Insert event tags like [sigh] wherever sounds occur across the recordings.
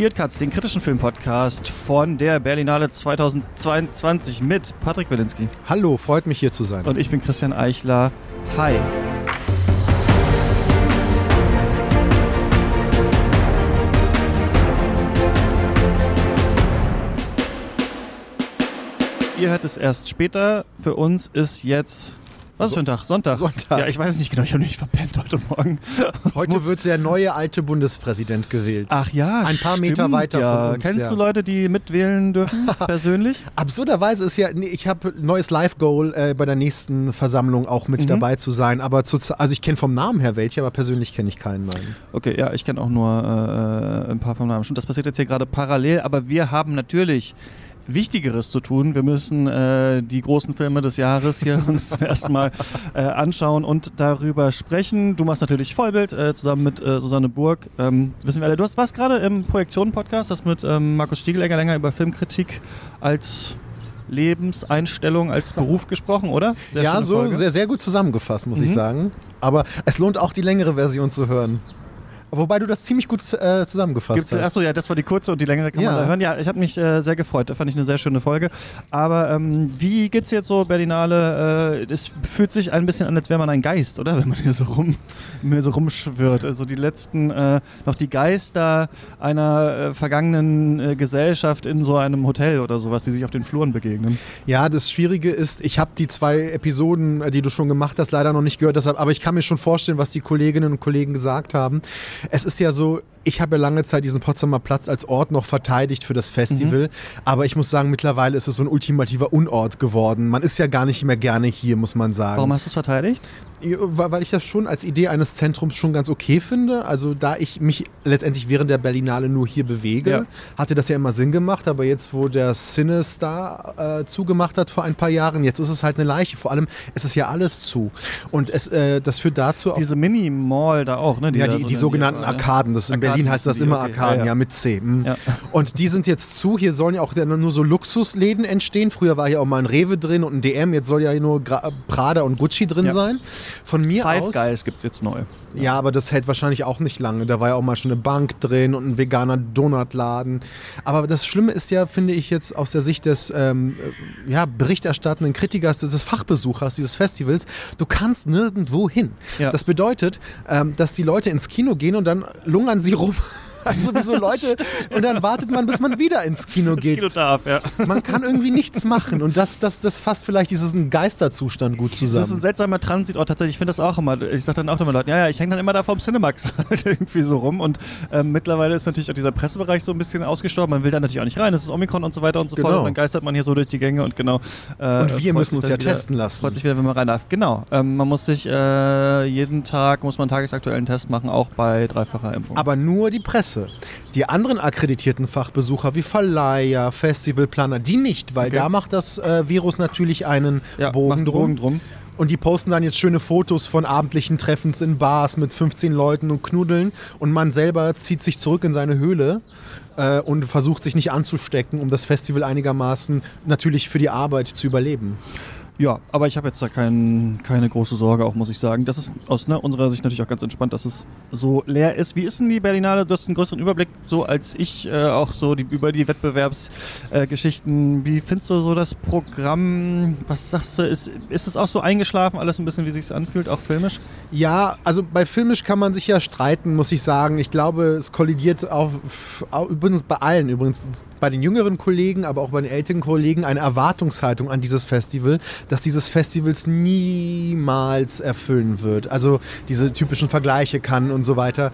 Earcuts, den kritischen Filmpodcast von der Berlinale 2022 mit Patrick Wilinski. Hallo, freut mich hier zu sein. Und ich bin Christian Eichler. Hi. Ihr hört es erst später. Für uns ist jetzt was ist für ein Tag? Sonntag. Sonntag. Ja, ich weiß nicht genau, ich habe nicht verpennt heute Morgen. [laughs] Heute wird der neue alte Bundespräsident gewählt. Ach ja, Ein paar stimmt, Meter weiter ja. von uns, Kennst ja. du Leute, die mitwählen dürfen, [laughs] persönlich? Absurderweise ist ja, nee, ich habe neues Live-Goal äh, bei der nächsten Versammlung auch mit Mhm. dabei zu sein. Aber zu, also ich kenne vom Namen her welche, aber persönlich kenne ich keinen. Nein. Okay, ja, ich kenne auch nur äh, ein paar vom Namen. Stimmt, das passiert jetzt hier gerade parallel, aber wir haben natürlich Wichtigeres zu tun. Wir müssen äh, die großen Filme des Jahres hier [laughs] uns erstmal äh, anschauen und darüber sprechen. Du machst natürlich Vollbild äh, zusammen mit äh, Susanne Burg. Ähm, wissen wir alle, du hast was gerade im Projektionen-Podcast, das mit ähm, Markus Stiegelegger länger über Filmkritik als Lebenseinstellung, als Beruf gesprochen, oder? Sehr ja, so Folge. sehr, sehr gut zusammengefasst, muss ich Mhm. sagen. Aber es lohnt auch die längere Version zu hören. Wobei du das ziemlich gut äh, zusammengefasst Gibt's, hast. achso, ja, das war die kurze und die längere kann man Ja. da hören. Ja, ich habe mich äh, sehr gefreut. Da fand ich eine sehr schöne Folge. Aber ähm, wie geht's jetzt so, Berlinale? Äh, es fühlt sich ein bisschen an, als wäre man ein Geist, oder? [laughs] Wenn man hier so rum, mir so rumschwirrt. Also die letzten, äh, noch die Geister einer äh, vergangenen äh, Gesellschaft in so einem Hotel oder sowas, die sich auf den Fluren begegnen. Ja, das Schwierige ist, ich habe die zwei Episoden, die du schon gemacht hast, leider noch nicht gehört, deshalb, aber ich kann mir schon vorstellen, was die Kolleginnen und Kollegen gesagt haben. Es ist ja so, ich habe ja lange Zeit diesen Potsdamer Platz als Ort noch verteidigt für das Festival, aber ich muss sagen, mittlerweile ist es so ein ultimativer Unort geworden. Man ist ja gar nicht mehr gerne hier, muss man sagen. Warum hast du es verteidigt? Ja, Weil ich das schon als Idee eines Zentrums schon ganz okay finde. Also da ich mich letztendlich während der Berlinale nur hier bewege, Ja. hatte das ja immer Sinn gemacht. Aber jetzt, wo der Cinestar äh, zugemacht hat vor ein paar Jahren, jetzt ist es halt eine Leiche. Vor allem ist es ja alles zu. Und es, äh, das führt dazu... auch- Diese Mini-Mall da auch, ne? ja, da die, so die sogenannten die- Arkaden. Das in Arkaden Berlin heißt das die, immer okay. Arkaden, Ja, ja, ja. mit C. mm. Ja. Und die sind jetzt zu. Hier sollen ja auch nur so Luxusläden entstehen. Früher war hier auch mal ein Rewe drin und ein DM. Jetzt soll ja hier nur Gra Prada und Gucci drin Ja. sein. Von mir Five aus. Guys gibt's jetzt neu. Ja, aber das hält wahrscheinlich auch nicht lange. Da war ja auch mal schon eine Bank drin und ein veganer Donutladen. Aber das Schlimme ist ja, finde ich jetzt aus der Sicht des ähm, äh, ja, berichterstattenden Kritikers, des Fachbesuchers dieses Festivals, du kannst nirgendwo hin. Ja. Das bedeutet, ähm, dass die Leute ins Kino gehen und dann lungern sie rum. [laughs] Also wie so Leute. [laughs] Und dann wartet man, bis man wieder ins Kino geht. Kino darf, ja. Man kann irgendwie nichts machen. Und das, das, das fasst vielleicht diesen Geisterzustand gut Das ist ein zusammen. seltsamer Transitort tatsächlich. Ich finde das auch immer. Ich sage dann auch immer Leuten, ja, ja, ich hänge dann immer da vorm Cinemax [laughs] halt irgendwie so rum. Und ähm, mittlerweile ist natürlich auch dieser Pressebereich so ein bisschen ausgestorben. Man will da natürlich auch nicht rein. Es ist Omikron und so weiter und so fort. Genau. Und dann geistert man hier so durch die Gänge und genau. äh, Und wir müssen uns ja wieder, testen lassen. Freut sich wieder, wenn man rein darf. Genau. Ähm, man muss sich äh, jeden Tag, muss man einen tagesaktuellen Test machen, auch bei dreifacher Impfung. Aber nur die Presse. Die anderen akkreditierten Fachbesucher wie Verleiher, Festivalplaner, die nicht, weil Okay. da macht das äh, Virus natürlich einen ja, Bogen, drum. Bogen drum. Und die posten dann jetzt schöne Fotos von abendlichen Treffens in Bars mit 15 Leuten und Knuddeln. Und man selber zieht sich zurück in seine Höhle äh, und versucht sich nicht anzustecken, um das Festival einigermaßen natürlich für die Arbeit zu überleben. Ja, aber ich habe jetzt da kein, keine große Sorge, auch muss ich sagen. Das ist aus ne, unserer Sicht natürlich auch ganz entspannt, dass es so leer ist. Wie ist denn die Berlinale? Du hast einen größeren Überblick, so als ich, äh, auch so die, über die Wettbewerbsgeschichten. Äh. Wie findest du so das Programm? Was sagst du? Ist, ist es auch so eingeschlafen, alles ein bisschen, wie sich anfühlt, auch filmisch? Ja, also bei filmisch kann man sich ja streiten, muss ich sagen. Ich glaube, es kollidiert auch, auch übrigens bei allen, übrigens bei den jüngeren Kollegen, aber auch bei den älteren Kollegen eine Erwartungshaltung an dieses Festival, dass dieses Festivals niemals erfüllen wird. Also diese typischen Vergleiche kann und so weiter.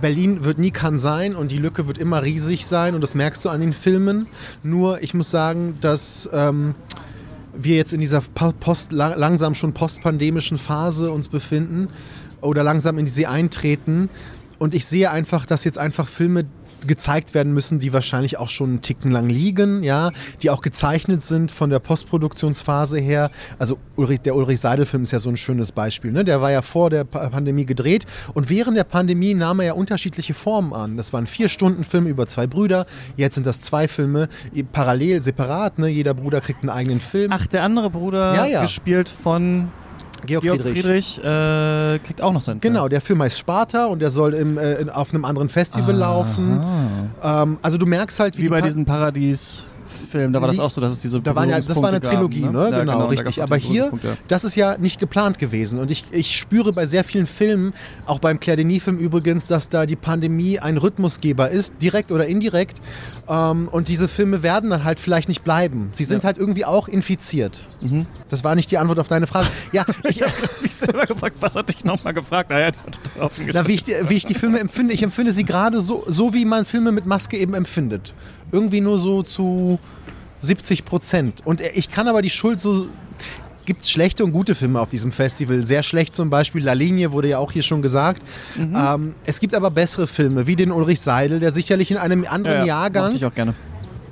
Berlin wird nie kann sein und die Lücke wird immer riesig sein und das merkst du an den Filmen. Nur ich muss sagen, dass ähm, wir jetzt in dieser post, la- langsam schon postpandemischen Phase uns befinden oder langsam in sie eintreten. Und ich sehe einfach, dass jetzt einfach Filme gezeigt werden müssen, die wahrscheinlich auch schon einen Ticken lang liegen, ja, die auch gezeichnet sind von der Postproduktionsphase her. Also Ulrich, der Ulrich Seidel-Film ist ja so ein schönes Beispiel. Ne? Der war ja vor der Pa- Pandemie gedreht und während der Pandemie nahm er ja unterschiedliche Formen an. Das waren vier Stunden Filme über zwei Brüder. Jetzt sind das zwei Filme parallel, separat. Ne? Jeder Bruder kriegt einen eigenen Film. Ach, der andere Bruder, Ja, ja. gespielt von Georg, Georg Friedrich. Friedrich, äh, kriegt auch noch seinen Film. Genau, der Film heißt Sparta und der soll im, äh, in- auf einem anderen Festival laufen. Ähm, also du merkst halt, wie, Wie bei Pa- diesem Paradies-Film, da war das auch so, dass es diese Da waren ja, das war eine Trilogie, gaben, ne? Ja, Genau, da richtig. Aber hier, das ist ja nicht geplant gewesen. Und ich, ich spüre bei sehr vielen Filmen, auch beim Claire Denis-Film übrigens, dass da die Pandemie ein Rhythmusgeber ist, direkt oder indirekt. Ähm, und diese Filme werden dann halt vielleicht nicht bleiben. Sie sind Ja. halt irgendwie auch infiziert. Mhm. Das war nicht die Antwort auf deine Frage. Ja, [laughs] ich, habe mich selber gefragt, was hatte ich nochmal gefragt? Naja, Na, wie, ich, die- wie ich die Filme empfinde, ich empfinde sie gerade so, so, wie man Filme mit Maske eben empfindet. Irgendwie nur so zu 70 Prozent. Und ich kann aber die Schuld so. Gibt es schlechte und gute Filme auf diesem Festival? Sehr schlecht zum Beispiel La Linie, wurde ja auch hier schon gesagt. Mhm. Ähm, es gibt aber bessere Filme, wie den Ulrich Seidel, der sicherlich in einem anderen Ja, ja, Jahrgang ich auch gerne.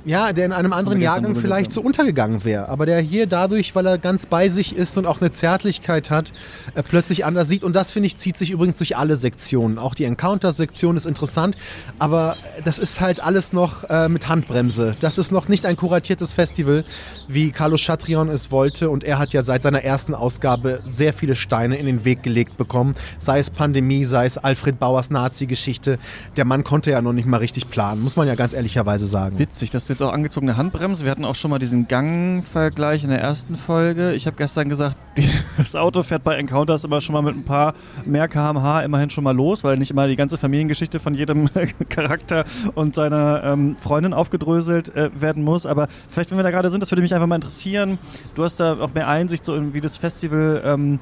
Ja, der in einem anderen Jahrgang vielleicht so untergegangen wäre. Aber der hier dadurch, weil er ganz bei sich ist und auch eine Zärtlichkeit hat, äh, plötzlich anders sieht. Und das, finde ich, zieht sich übrigens durch alle Sektionen. Auch die Encounter-Sektion ist interessant. Aber das ist halt alles noch äh, mit Handbremse. Das ist noch nicht ein kuratiertes Festival, wie Carlos Chatrion es wollte. Und er hat ja seit seiner ersten Ausgabe sehr viele Steine in den Weg gelegt bekommen. Sei es Pandemie, sei es Alfred Bauers Nazi-Geschichte. Der Mann konnte ja noch nicht mal richtig planen, muss man ja ganz ehrlicherweise sagen. Witzig, dass du jetzt auch angezogene Handbremse. Wir hatten auch schon mal diesen Gangvergleich in der ersten Folge. Ich habe gestern gesagt, die, [laughs] das Auto fährt bei Encounters immer schon mal mit ein paar mehr km/h immerhin schon mal los, weil nicht immer die ganze Familiengeschichte von jedem [laughs] Charakter und seiner ähm, Freundin aufgedröselt äh, werden muss. Aber vielleicht, wenn wir da gerade sind, das würde mich einfach mal interessieren. Du hast da auch mehr Einsicht, so in, wie das Festival ähm,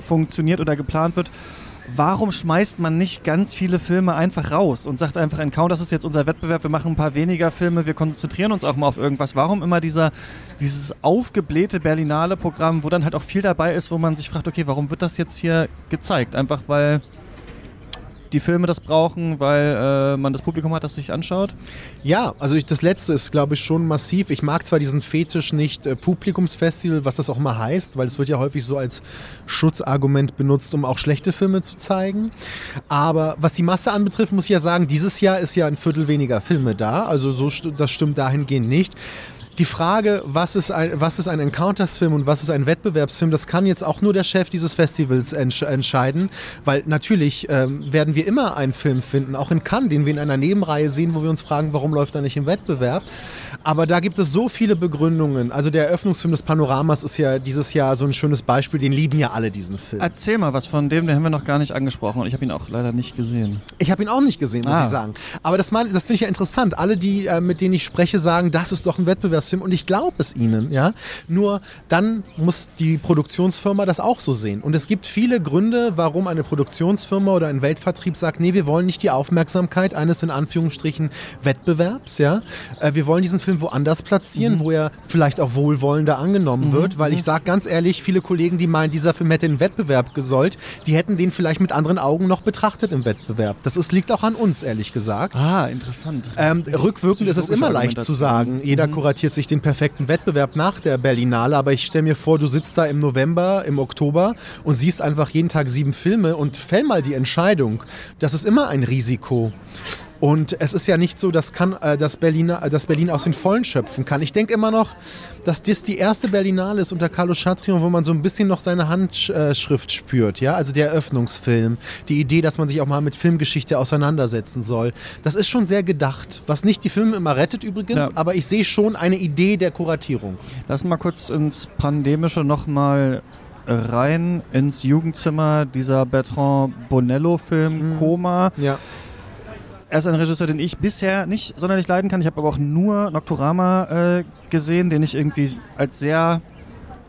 funktioniert oder geplant wird. Warum schmeißt man nicht ganz viele Filme einfach raus und sagt einfach, Encounter, das ist jetzt unser Wettbewerb, wir machen ein paar weniger Filme, wir konzentrieren uns auch mal auf irgendwas. Warum immer dieser, dieses aufgeblähte Berlinale Programm, wo dann halt auch viel dabei ist, wo man sich fragt, okay, warum wird das jetzt hier gezeigt? Einfach weil die Filme das brauchen, weil äh, man das Publikum hat, das sich anschaut? Ja, also ich, das letzte ist, glaube ich, schon massiv. Ich mag zwar diesen Fetisch nicht äh, Publikumsfestival, was das auch mal heißt, weil es wird ja häufig so als Schutzargument benutzt, um auch schlechte Filme zu zeigen. Aber was die Masse anbetrifft, muss ich ja sagen, dieses Jahr ist ja ein Viertel weniger Filme da. Also so, das stimmt dahingehend nicht. Die Frage, was ist ein, was ist ein Encounters-Film und was ist ein Wettbewerbsfilm, das kann jetzt auch nur der Chef dieses Festivals entsch entscheiden, weil natürlich ähm, werden wir immer einen Film finden, auch in Cannes, den wir in einer Nebenreihe sehen, wo wir uns fragen, warum läuft er nicht im Wettbewerb. Aber da gibt es so viele Begründungen. Also der Eröffnungsfilm des Panoramas ist ja dieses Jahr so ein schönes Beispiel, den lieben ja alle diesen Film. Erzähl mal was von dem, den haben wir noch gar nicht angesprochen und ich habe ihn auch leider nicht gesehen. Ich habe ihn auch nicht gesehen, muss Ah. ich sagen. Aber das, mein- das finde ich ja interessant. Alle, die, äh, mit denen ich spreche, sagen, das ist doch ein Wettbewerbsfilm und ich glaube es ihnen. Ja? Nur dann muss die Produktionsfirma das auch so sehen. Und es gibt viele Gründe, warum eine Produktionsfirma oder ein Weltvertrieb sagt, nee, wir wollen nicht die Aufmerksamkeit eines in Anführungsstrichen Wettbewerbs. Ja? Äh, wir wollen diesen Film woanders platzieren, wo er vielleicht auch wohlwollender angenommen wird. Weil ich sage ganz ehrlich, viele Kollegen, die meinen, dieser Film hätte in den Wettbewerb gesollt, die hätten den vielleicht mit anderen Augen noch betrachtet im Wettbewerb. Das ist, liegt auch an uns, ehrlich gesagt. Ah, interessant. Ähm, rückwirkend ist es immer leicht zu sagen, jeder kuratiert sich den perfekten Wettbewerb nach der Berlinale, aber ich stelle mir vor, du sitzt da im November, im Oktober und siehst einfach jeden Tag sieben Filme und fäll mal die Entscheidung. Das ist immer ein Risiko. Und es ist ja nicht so, dass, kann, äh, dass, Berliner, äh, dass Berlin aus den Vollen schöpfen kann. Ich denke immer noch, dass das die erste Berlinale ist unter Carlo Chatrion, wo man so ein bisschen noch seine Handschrift spürt. Ja? Also der Eröffnungsfilm, die Idee, dass man sich auch mal mit Filmgeschichte auseinandersetzen soll. Das ist schon sehr gedacht. Was nicht die Filme immer rettet übrigens, Ja. aber ich sehe schon eine Idee der Kuratierung. Lass mal kurz ins Pandemische nochmal rein, ins Jugendzimmer dieser Bertrand Bonello-Film Koma. Ja. Er ist ein Regisseur, den ich bisher nicht sonderlich leiden kann. Ich habe aber auch nur Nocturama äh, gesehen, den ich irgendwie als sehr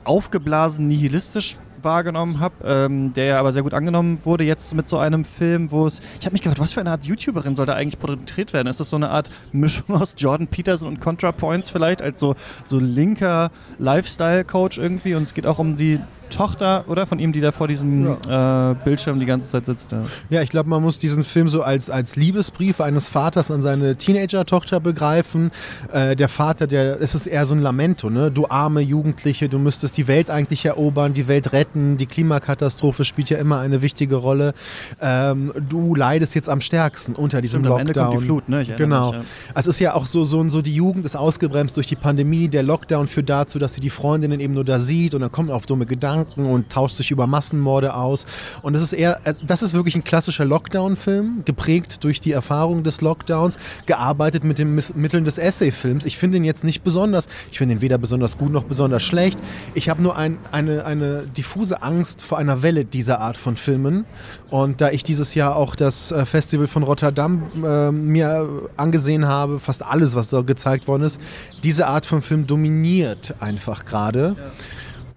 aufgeblasen nihilistisch wahrgenommen habe, ähm, der ja aber sehr gut angenommen wurde. Jetzt mit so einem Film, wo es. Ich habe mich gefragt, was für eine Art YouTuberin soll da eigentlich porträtiert werden? Ist das so eine Art Mischung aus Jordan Peterson und ContraPoints vielleicht, als so, so linker Lifestyle-Coach irgendwie? Und es geht auch um die Tochter, oder? Von ihm, die da vor diesem äh, Bildschirm die ganze Zeit sitzt. Ja. Ja, ich glaube, man muss diesen Film so als, als Liebesbrief eines Vaters an seine Teenager-Tochter begreifen. Äh, der Vater, der, es ist eher so ein Lamento, ne? Du arme Jugendliche, du müsstest die Welt eigentlich erobern, die Welt retten. Die Klimakatastrophe spielt ja immer eine wichtige Rolle. Ähm, du leidest jetzt am stärksten unter diesem Stimmt, am Ende Lockdown. kommt die Flut, ne? Genau. mich, ja. Also es ist ja auch so, so, so, die Jugend ist ausgebremst durch die Pandemie. Der Lockdown führt dazu, dass sie die Freundinnen eben nur da sieht und dann kommen auf dumme Gedanken. Gedanken und tauscht sich über Massenmorde aus. Und das ist eher, äh, das ist wirklich ein klassischer Lockdown-Film, geprägt durch die Erfahrung des Lockdowns, gearbeitet mit den Mitteln des Essay-Films. Ich finde ihn jetzt nicht besonders, ich finde ihn weder besonders gut noch besonders schlecht. Ich habe nur ein, eine, eine diffuse Angst vor einer Welle dieser Art von Filmen. Und da ich dieses Jahr auch das äh, Festival von Rotterdam äh, mir angesehen habe, fast alles, was da gezeigt worden ist, diese Art von Film dominiert einfach gerade. Ja.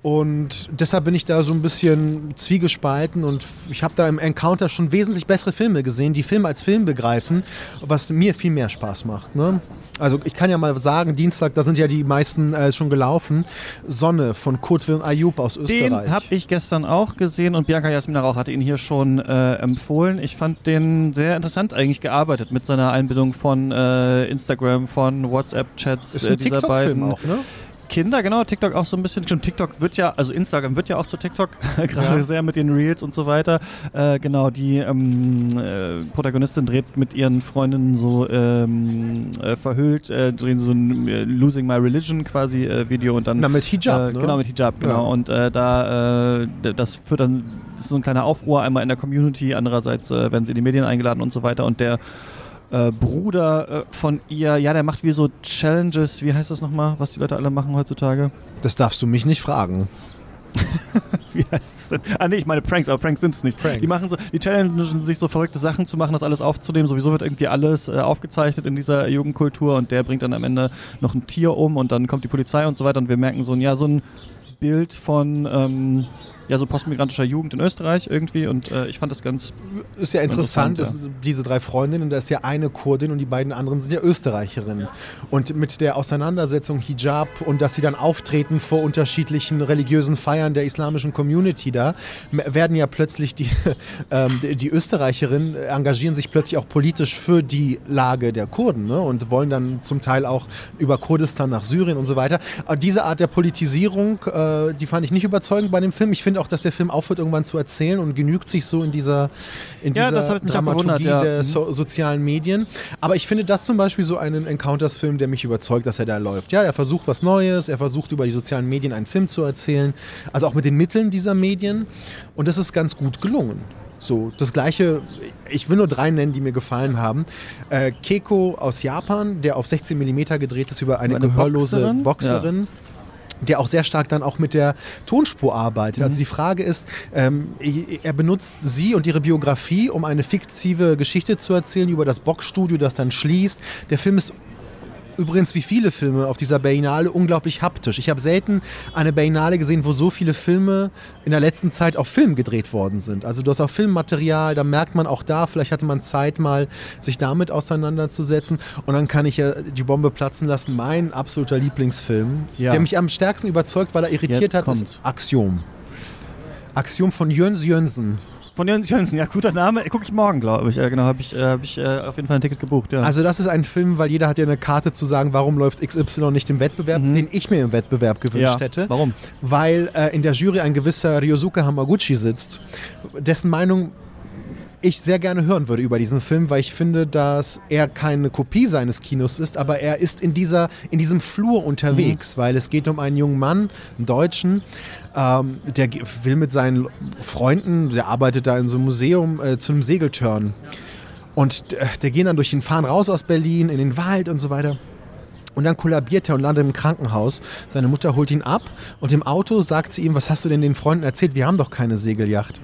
Und deshalb bin ich da so ein bisschen zwiegespalten und ich habe da im Encounter schon wesentlich bessere Filme gesehen, die Film als Film begreifen, was mir viel mehr Spaß macht. Ne? Also ich kann ja mal sagen, Dienstag, da sind ja die meisten äh, schon gelaufen. Sonne von Kurt Wilm Ayub aus Österreich. Den habe ich gestern auch gesehen und Bianca Jasmina Rauch hatte ihn hier schon äh, empfohlen. Ich fand den sehr interessant eigentlich gearbeitet mit seiner Einbindung von äh, Instagram, von WhatsApp-Chats äh, dieser beiden. Auch, ne? Kinder, genau, TikTok auch so ein bisschen. Schon TikTok wird ja, also Instagram wird ja auch zu TikTok, [laughs] gerade ja. sehr mit den Reels und so weiter. Äh, genau, die ähm, äh, Protagonistin dreht mit ihren Freundinnen so ähm, äh, verhüllt, äh, drehen so ein äh, Losing My Religion quasi äh, Video und dann. Na, mit Hijab, ne? Genau, mit Hijab, genau. Ja. Und da, das führt dann, das ist so ein kleiner Aufruhr einmal in der Community, andererseits werden sie in die Medien eingeladen und so weiter und der äh, Bruder äh, von ihr, ja, der macht wie so Challenges, wie heißt das nochmal, was die Leute alle machen heutzutage? Das darfst du mich nicht fragen. [laughs] wie heißt es denn? Ah nee, ich meine Pranks, aber Pranks sind es nicht. Pranks. Die machen so, die challengen sich so verrückte Sachen zu machen, das alles aufzunehmen. Sowieso wird irgendwie alles äh, aufgezeichnet in dieser Jugendkultur und der bringt dann am Ende noch ein Tier um und dann kommt die Polizei und so weiter und wir merken so ein, ja, so ein Bild von ähm, ja, so postmigrantischer Jugend in Österreich irgendwie und äh, ich fand das ganz. Ist ja interessant, interessant ja. diese drei Freundinnen, da ist ja eine Kurdin und die beiden anderen sind ja Österreicherinnen. Und mit der Auseinandersetzung Hijab und dass sie dann auftreten vor unterschiedlichen religiösen Feiern der islamischen Community da, werden ja plötzlich die, [laughs] ähm, die Österreicherinnen engagieren sich plötzlich auch politisch für die Lage der Kurden ne? und wollen dann zum Teil auch über Kurdistan nach Syrien und so weiter. Aber diese Art der Politisierung, äh, die fand ich nicht überzeugend bei dem Film. Ich finde finde auch, dass der Film aufhört, irgendwann zu erzählen und genügt sich so in dieser, in ja, dieser Dramaturgie ja. der so sozialen Medien. Aber ich finde das zum Beispiel so einen Encounters-Film, der mich überzeugt, dass er da läuft. Ja, er versucht was Neues, er versucht über die sozialen Medien einen Film zu erzählen, also auch mit den Mitteln dieser Medien. Und das ist ganz gut gelungen. So, das gleiche, ich will nur drei nennen, die mir gefallen haben. Äh, Keiko aus Japan, der auf 16 mm gedreht ist über eine, eine gehörlose Boxerin. Boxerin. Ja der auch sehr stark dann auch mit der Tonspur arbeitet. Also mhm. Also die Frage ist, ähm, er benutzt sie und ihre Biografie, um eine fiktive Geschichte zu erzählen über das Boxstudio, das dann schließt. Der Film ist übrigens wie viele Filme auf dieser Berlinale unglaublich haptisch. Ich habe selten eine Berlinale gesehen, wo so viele Filme in der letzten Zeit auf Film gedreht worden sind. Also du hast auch Filmmaterial, da merkt man auch da, vielleicht hatte man Zeit mal, sich damit auseinanderzusetzen. Und dann kann ich ja die Bombe platzen lassen. Mein absoluter Lieblingsfilm, ja. der mich am stärksten überzeugt, weil er irritiert Jetzt hat, kommt. ist Axiom. Axiom von Jöns Jönsen. Von Jens Jönsen, ja, guter Name. Gucke ich morgen, glaube ich. Äh, genau, habe ich, äh, hab ich äh, auf jeden Fall ein Ticket gebucht. Ja. Also das ist ein Film, weil jeder hat ja eine Karte zu sagen, warum läuft XY nicht im Wettbewerb, mhm. den ich mir im Wettbewerb gewünscht ja. hätte. Warum? Weil äh, in der Jury ein gewisser Ryosuke Hamaguchi sitzt, dessen Meinung ich sehr gerne hören würde über diesen Film, weil ich finde, dass er keine Kopie seines Kinos ist, aber er ist in, dieser, in diesem Flur unterwegs, mhm. weil es geht um einen jungen Mann, einen Deutschen, ähm, der will mit seinen Freunden, der arbeitet da in so einem Museum, äh, zu einem Segeltörn. Und äh, der gehen dann durch den Fahren raus aus Berlin, in den Wald und so weiter. Und dann kollabiert er und landet im Krankenhaus. Seine Mutter holt ihn ab und im Auto sagt sie ihm, was hast du denn den Freunden erzählt? Wir haben doch keine Segelyacht.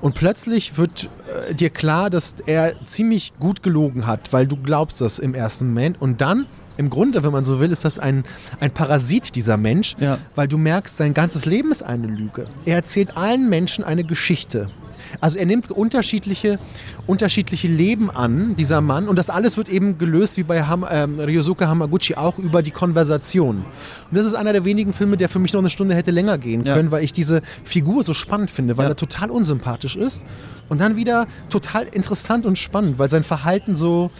Und plötzlich wird äh, dir klar, dass er ziemlich gut gelogen hat, weil du glaubst das im ersten Moment. Und dann, im Grunde, wenn man so will, ist das ein, ein Parasit, dieser Mensch, ja. weil du merkst, sein ganzes Leben ist eine Lüge. Er erzählt allen Menschen eine Geschichte. Also er nimmt unterschiedliche, unterschiedliche Leben an, dieser Mann. Und das alles wird eben gelöst, wie bei Ham, ähm, Ryosuke Hamaguchi, auch über die Konversation. Und das ist einer der wenigen Filme, der für mich noch eine Stunde hätte länger gehen können, ja. weil ich diese Figur so spannend finde, weil ja. er total unsympathisch ist. Und dann wieder total interessant und spannend, weil sein Verhalten so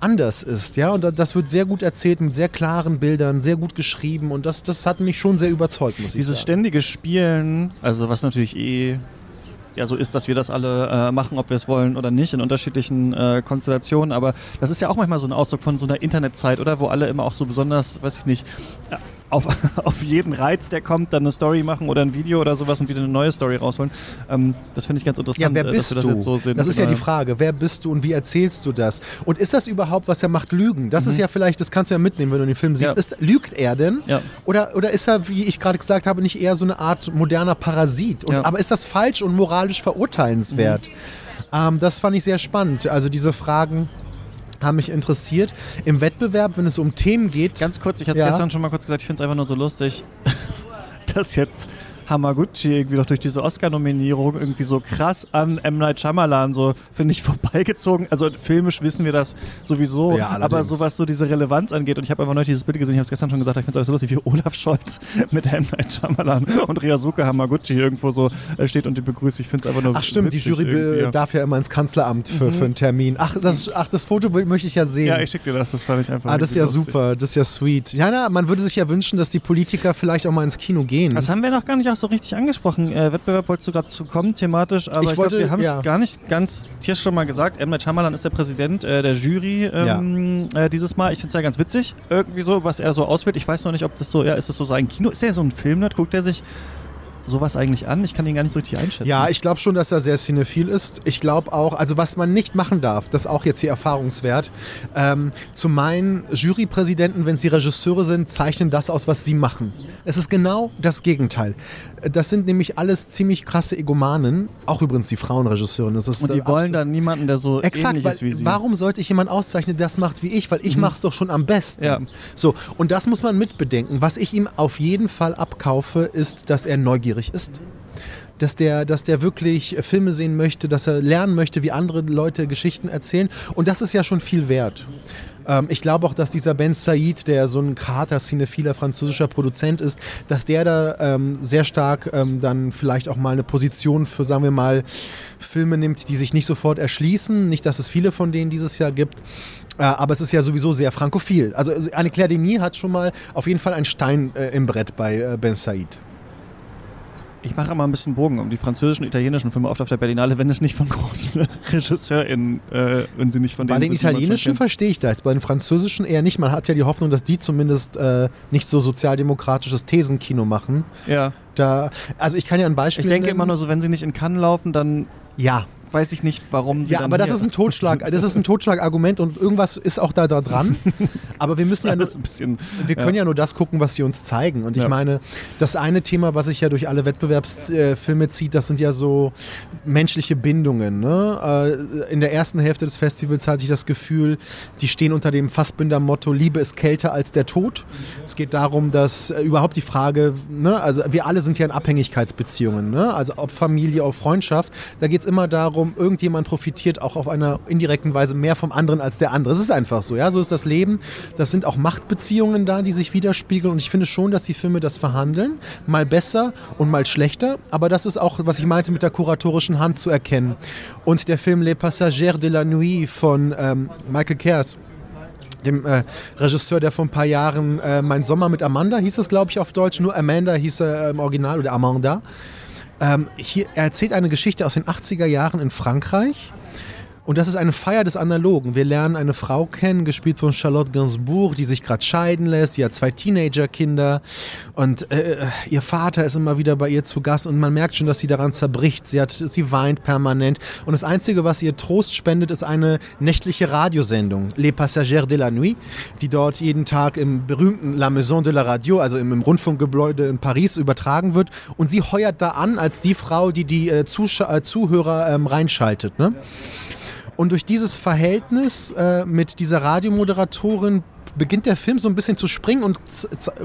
anders ist, ja, und das wird sehr gut erzählt mit sehr klaren Bildern, sehr gut geschrieben und das, das hat mich schon sehr überzeugt, muss ich Dieses sagen. Dieses ständige Spielen, also was natürlich eh ja so ist, dass wir das alle äh, machen, ob wir es wollen oder nicht, in unterschiedlichen äh, Konstellationen. Aber das ist ja auch manchmal so ein Ausdruck von so einer Internetzeit, oder? Wo alle immer auch so besonders, weiß ich nicht, auf, [laughs] auf jeden Reiz, der kommt, dann eine Story machen oder ein Video oder sowas und wieder eine neue Story rausholen. Ähm, das finde ich ganz interessant, Ja, wer äh, bist dass du? das so sehen. das ist ja Genau. die Frage. Wer bist du und wie erzählst du das? Und ist das überhaupt, was er macht, Lügen? Das ist ja vielleicht, das kannst du ja mitnehmen, wenn du den Film siehst. Mhm. Ja. Ist, lügt er denn? Ja. Oder, oder ist er, wie ich gerade gesagt habe, nicht eher so eine Art moderner Parasit? Und, Ja. Aber ist das falsch und moralisch verurteilenswert? Mhm. Ähm, das fand ich sehr spannend. Also diese Fragen haben mich interessiert. Im Wettbewerb, wenn es um Themen geht, Ganz kurz, ich hatte es Ja. gestern schon mal kurz gesagt, ich finde es einfach nur so lustig, [laughs] dass jetzt Hamaguchi irgendwie doch durch diese Oscar-Nominierung irgendwie so krass an M. Night Shyamalan so, finde ich, [laughs] vorbeigezogen. Also filmisch wissen wir das sowieso, Ja, aber so was so diese Relevanz angeht und ich habe einfach neulich dieses Bild gesehen, ich habe es gestern schon gesagt, ich finde es auch so lustig, wie [laughs] Olaf Scholz mit M. Night Shyamalan und Ryosuke Hamaguchi irgendwo so äh, steht und die begrüßt. Ich finde es einfach nur Ach stimmt, die Jury ja. darf ja immer ins Kanzleramt für, für einen Termin. Ach das, ach, das Fotobild möchte ich ja sehen. Ja, ich schicke dir das, das fand ich einfach Ah, das ist ja lustig. super, das ist ja sweet. Ja, na, man würde sich ja wünschen, dass die Politiker vielleicht auch mal ins Kino gehen. Das haben wir noch gar nicht so richtig angesprochen. Äh, Wettbewerb wolltest du gerade zu kommen, thematisch, aber Ich ich, glaube, wir haben es ja. gar nicht ganz hier schon mal gesagt. M. Night Shyamalan ist der Präsident äh, der Jury ähm, äh, dieses Mal. Ich finde es ja ganz witzig, irgendwie so, was er so auswählt. Ich weiß noch nicht, ob das so, ja, ist das so sein Kino? Ist er so ein Filmnerd? Guckt er sich sowas eigentlich an? Ich kann ihn gar nicht so richtig einschätzen. Ja, ich glaube schon, dass er sehr cinephil ist. Ich glaube auch, also was man nicht machen darf, das ist auch jetzt hier erfahrungswert, ähm, zu meinen Jurypräsidenten, wenn sie Regisseure sind, zeichnen das aus, was sie machen. Es ist genau das Gegenteil. Das sind nämlich alles ziemlich krasse Egomanen, auch übrigens die Frauenregisseurin. Das ist Und die wollen dann niemanden, der so Exakt, ähnlich ist wie sie. Mhm. warum sollte ich jemanden auszeichnen, der das macht wie ich? Weil ich mache es doch schon am besten. Ja. So, und das muss man mitbedenken. Was ich ihm auf jeden Fall abkaufe, ist, dass er neugierig ist. Dass der, dass der wirklich Filme sehen möchte, dass er lernen möchte, wie andere Leute Geschichten erzählen. Und das ist ja schon viel wert. Ähm, ich glaube auch, dass dieser Ben Said, der so ein harter, cinephiler französischer Produzent ist, dass der da ähm, sehr stark ähm, dann vielleicht auch mal eine Position für, sagen wir mal, Filme nimmt, die sich nicht sofort erschließen. Nicht, dass es viele von denen dieses Jahr gibt. Äh, aber es ist ja sowieso sehr frankophil. Also eine Claire Denis hat schon mal auf jeden Fall einen Stein äh, im Brett bei äh, Ben Said. Ich mache immer ein bisschen Bogen um die französischen, italienischen Filme oft auf der Berlinale, wenn es nicht von großen [laughs] RegisseurInnen, äh, wenn sie nicht von Bei denen den sind, italienischen verstehe ich das, bei den französischen eher nicht. Man hat ja die Hoffnung, dass die zumindest äh, nicht so sozialdemokratisches Thesenkino machen. Ja. Da, also ich kann ja ein Beispiel Ich denke nennen. immer nur so, wenn sie nicht in Cannes laufen, dann Ja, weiß ich nicht, warum sie ja, aber das ist ein Totschlag. Das ist ein Totschlagargument und irgendwas ist auch da, da dran. [laughs] Aber wir müssen ja nur, bisschen. wir können ja. nur das gucken, was sie uns zeigen. Und ich Ja. meine, das eine Thema, was sich ja durch alle Wettbewerbsfilme zieht, das sind ja so menschliche Bindungen. Ne? Äh, In der ersten Hälfte des Festivals hatte ich das Gefühl, die stehen unter dem Fassbinder-Motto, Liebe ist kälter als der Tod. Es geht darum, dass äh, überhaupt die Frage, ne? also wir alle sind ja in Abhängigkeitsbeziehungen, ne? also ob Familie, ob Freundschaft, da geht es immer darum, irgendjemand profitiert auch auf einer indirekten Weise mehr vom anderen als der andere. Es ist einfach so, ja, so ist das Leben. Das sind auch Machtbeziehungen da, die sich widerspiegeln und ich finde schon, dass die Filme das verhandeln, mal besser und mal schlechter, aber das ist auch, was ich meinte, mit der kuratorischen Hand zu erkennen. Und der Film Les Passagers de la Nuit von ähm, Michael Kers, dem äh, Regisseur, der vor ein paar Jahren äh, Mein Sommer mit Amanda hieß es, glaube ich, auf Deutsch. Nur Amanda hieß er äh, im Original oder Amanda. Ähm, hier, er erzählt eine Geschichte aus den 80er Jahren in Frankreich. Und das ist eine Feier des Analogen. Wir lernen eine Frau kennen, gespielt von Charlotte Gainsbourg, die sich gerade scheiden lässt. Sie hat zwei Teenagerkinder und äh, ihr Vater ist immer wieder bei ihr zu Gast und man merkt schon, dass sie daran zerbricht. Sie, hat, sie weint permanent und das Einzige, was ihr Trost spendet, ist eine nächtliche Radiosendung, Les Passagers de la Nuit, die dort jeden Tag im berühmten La Maison de la Radio, also im, im Rundfunkgebäude in Paris, übertragen wird. Und sie heuert da an als die Frau, die die äh, äh, Zuhörer ähm, reinschaltet. Ne? Und durch dieses Verhältnis äh, mit dieser Radiomoderatorin beginnt der Film so ein bisschen zu springen und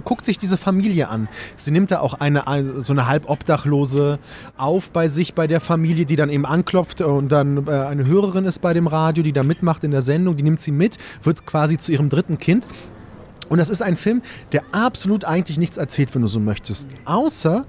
guckt sich diese Familie an. Sie nimmt da auch eine, so eine halb Obdachlose auf bei sich, bei der Familie, die dann eben anklopft und dann äh, eine Hörerin ist bei dem Radio, die da mitmacht in der Sendung, die nimmt sie mit, wird quasi zu ihrem dritten Kind. Und das ist ein Film, der absolut eigentlich nichts erzählt, wenn du so möchtest. Außer,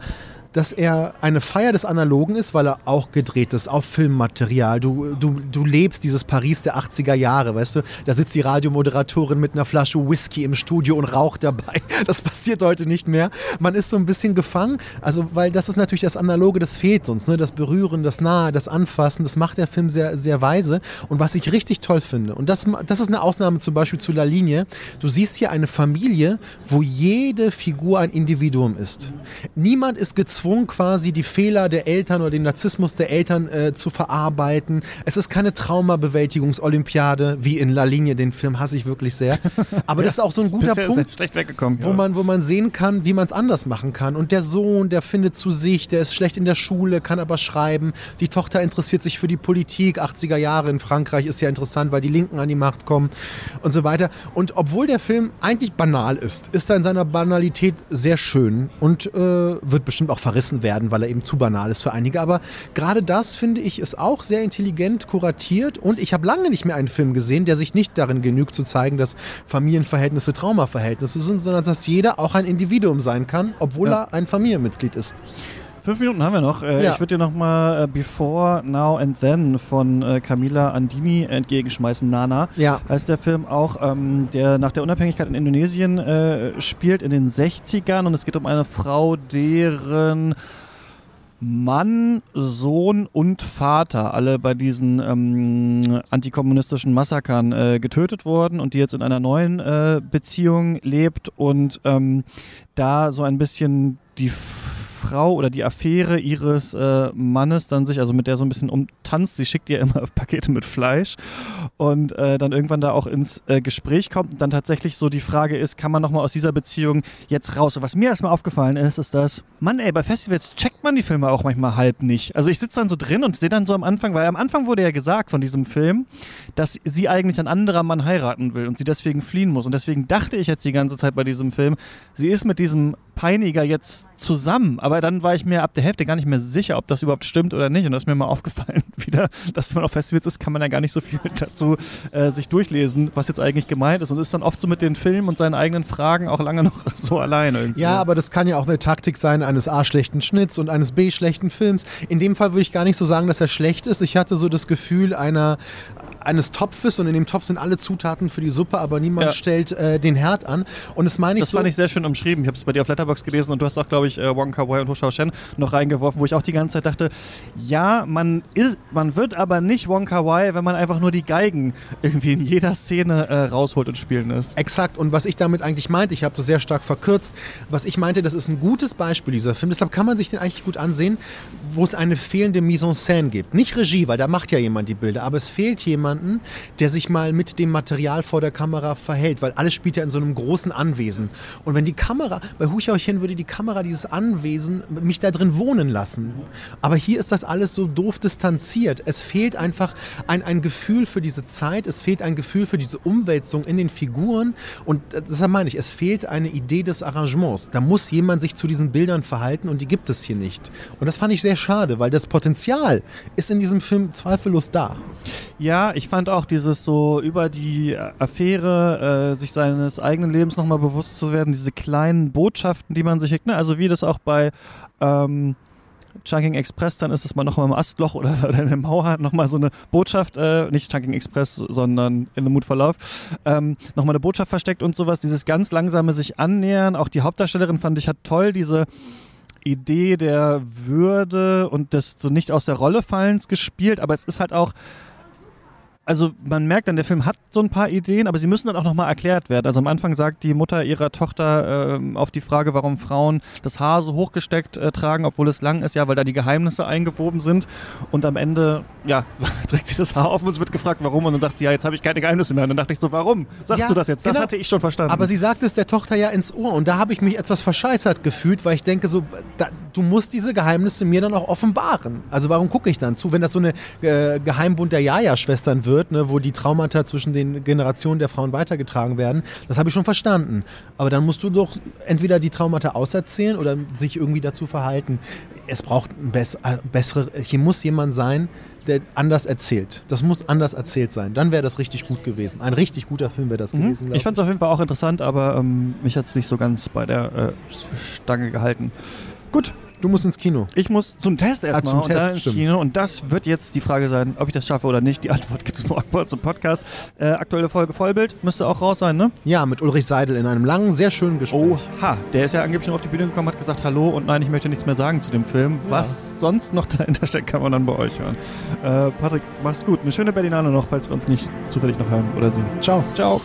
dass er eine Feier des Analogen ist, weil er auch gedreht ist auf Filmmaterial. Du, du, du lebst dieses Paris der 80er Jahre, weißt du? Da sitzt die Radiomoderatorin mit einer Flasche Whisky im Studio und raucht dabei. [laughs] Das passiert heute nicht mehr. Man ist so ein bisschen gefangen, also weil das ist natürlich das Analoge, das fehlt uns, ne? Das Berühren, das Nahe, das Anfassen, das macht der Film sehr, sehr weise. Und was ich richtig toll finde, und das, das ist eine Ausnahme zum Beispiel zu La Linie, du siehst hier eine Familie, wo jede Figur ein Individuum ist. Niemand ist gezwungen, quasi die Fehler der Eltern oder den Narzissmus der Eltern äh, zu verarbeiten. Es ist keine Traumabewältigungsolympiade, wie in La Linie, den Film hasse ich wirklich sehr. [laughs] Aber ja, das ist auch so ein guter Punkt, wo, ja. man, wo man sehen kann, wie man es anders machen kann. Und der Sohn, der findet zu sich, der ist schlecht in der Schule, kann aber schreiben. Die Tochter interessiert sich für die Politik. 80er Jahre in Frankreich ist ja interessant, weil die Linken an die Macht kommen und so weiter. Und obwohl der Film eigentlich banal ist, ist er in seiner Banalität sehr schön und äh, wird bestimmt auch verrissen werden, weil er eben zu banal ist für einige. Aber gerade das, finde ich, ist auch sehr intelligent kuratiert und ich habe lange nicht mehr einen Film gesehen, der sich nicht darin genügt zu zeigen, dass Familienverhältnisse Traumaverhältnisse sind, sondern dass jeder auch ein Individuum sein kann, obwohl ja. er ein Familienmitglied ist. Fünf Minuten haben wir noch. Äh, ja. Ich würde dir nochmal äh, Before, Now and Then von äh, Camila Andini entgegenschmeißen. Nana ja. heißt der Film auch, ähm, der nach der Unabhängigkeit in Indonesien äh, spielt in den 60ern und es geht um eine Frau, deren Mann, Sohn und Vater alle bei diesen ähm, antikommunistischen Massakern äh, getötet wurden und die jetzt in einer neuen äh, Beziehung lebt und ähm, da so ein bisschen die Frau oder die Affäre ihres äh, Mannes dann sich, also mit der so ein bisschen umtanzt, sie schickt ihr immer [laughs] Pakete mit Fleisch und äh, dann irgendwann da auch ins äh, Gespräch kommt und dann tatsächlich so die Frage ist, kann man nochmal aus dieser Beziehung jetzt raus? Und was mir erstmal aufgefallen ist, ist das, Mann ey, bei Festivals checkt man die Filme auch manchmal halb nicht. Also ich sitze dann so drin und sehe dann so am Anfang, weil am Anfang wurde ja gesagt von diesem Film, dass sie eigentlich ein anderer Mann heiraten will und sie deswegen fliehen muss. Und deswegen dachte ich jetzt die ganze Zeit bei diesem Film, sie ist mit diesem Peiniger jetzt zusammen. Aber dann war ich mir ab der Hälfte gar nicht mehr sicher, ob das überhaupt stimmt oder nicht. Und das ist mir mal aufgefallen, [laughs] wieder, dass man auf Festivals ist, kann man ja gar nicht so viel [laughs] dazu äh, sich durchlesen, was jetzt eigentlich gemeint ist. Und ist dann oft so mit den Filmen und seinen eigenen Fragen auch lange noch [laughs] so alleine irgendwie. Ja, aber das kann ja auch eine Taktik sein eines A schlechten Schnitts und eines B schlechten Films. In dem Fall würde ich gar nicht so sagen, dass er schlecht ist. Ich hatte so das Gefühl einer eines Topfes und in dem Topf sind alle Zutaten für die Suppe, aber niemand ja. stellt äh, den Herd an. Und das meine ich Das so fand ich sehr schön umschrieben. Ich habe es bei dir auf Letterbox gelesen und du hast auch, glaube ich, äh, Wong Kar Wai und Ho Shao Shen noch reingeworfen, wo ich auch die ganze Zeit dachte, ja, man ist, man wird aber nicht Wong Kar Wai, wenn man einfach nur die Geigen irgendwie in jeder Szene äh, rausholt und spielen ist. Exakt. Und was ich damit eigentlich meinte, ich habe das sehr stark verkürzt, was ich meinte, das ist ein gutes Beispiel dieser Film. Deshalb kann man sich den eigentlich gut ansehen, wo es eine fehlende Mise en scène gibt. Nicht Regie, weil da macht ja jemand die Bilder, aber es fehlt jemanden, der sich mal mit dem Material vor der Kamera verhält, weil alles spielt ja in so einem großen Anwesen. Und wenn die Kamera, bei Huchauchen würde die Kamera dieses Anwesen mich da drin wohnen lassen. Aber hier ist das alles so doof distanziert. Es fehlt einfach ein, ein Gefühl für diese Zeit, es fehlt ein Gefühl für diese Umwälzung in den Figuren und deshalb meine ich, es fehlt eine Idee des Arrangements. Da muss jemand sich zu diesen Bildern verhalten und die gibt es hier nicht. Und das fand ich sehr schade, weil das Potenzial ist in diesem Film zweifellos da. Ja, ich fand auch dieses so über die Affäre, äh, sich seines eigenen Lebens nochmal bewusst zu werden, diese kleinen Botschaften, die man sich ne? also wie das auch bei ähm, Chunking Express, dann ist es mal nochmal im Astloch oder, [laughs] oder in der Mauer nochmal so eine Botschaft, äh, nicht Chunking Express, sondern in the Mood for Love, ähm, nochmal eine Botschaft versteckt und sowas, dieses ganz langsame sich annähern, auch die Hauptdarstellerin fand ich hat toll diese Idee der Würde und des so nicht aus der Rolle fallens gespielt, aber es ist halt auch also man merkt dann, der Film hat so ein paar Ideen, aber sie müssen dann auch nochmal erklärt werden. Also am Anfang sagt die Mutter ihrer Tochter äh, auf die Frage, warum Frauen das Haar so hochgesteckt äh, tragen, obwohl es lang ist, ja, weil da die Geheimnisse eingewoben sind. Und am Ende, ja, [laughs] trägt sie das Haar auf und es wird gefragt, warum. Und dann sagt sie, ja, jetzt habe ich keine Geheimnisse mehr. Und dann dachte ich so, warum sagst ja, du das jetzt? Das genau. hatte ich schon verstanden. Aber sie sagt es der Tochter ja ins Ohr. Und da habe ich mich etwas verscheißert gefühlt, weil ich denke so, da, du musst diese Geheimnisse mir dann auch offenbaren. Also warum gucke ich dann zu, wenn das so eine äh, Geheimbund der Jaja-Schwestern wird? Wird, ne, wo die Traumata zwischen den Generationen der Frauen weitergetragen werden. Das habe ich schon verstanden. Aber dann musst du doch entweder die Traumata auserzählen oder sich irgendwie dazu verhalten. Es braucht ein bess äh, bessere, hier muss jemand sein, der anders erzählt. Das muss anders erzählt sein. Dann wäre das richtig gut gewesen. Ein richtig guter Film wäre das mhm. gewesen. Ich fand es auf jeden Fall auch interessant, aber ähm, mich hat es nicht so ganz bei der äh, Stange gehalten. Gut, Du musst ins Kino. Ich muss zum Test erstmal zum und Test, dann ins stimmt. Kino. Und das wird jetzt die Frage sein, ob ich das schaffe oder nicht. Die Antwort gibt es morgen bei uns im Podcast. Äh, aktuelle Folge Vollbild müsste auch raus sein, ne? Ja, mit Ulrich Seidel in einem langen, sehr schönen Gespräch. Ha, der ist ja angeblich nur auf die Bühne gekommen, hat gesagt Hallo und nein, ich möchte nichts mehr sagen zu dem Film. Was sonst noch dahinter steckt, kann man dann bei euch hören. Äh, Patrick, mach's gut. Eine schöne Berlinale noch, falls wir uns nicht zufällig noch hören oder sehen. Ciao. Ciao.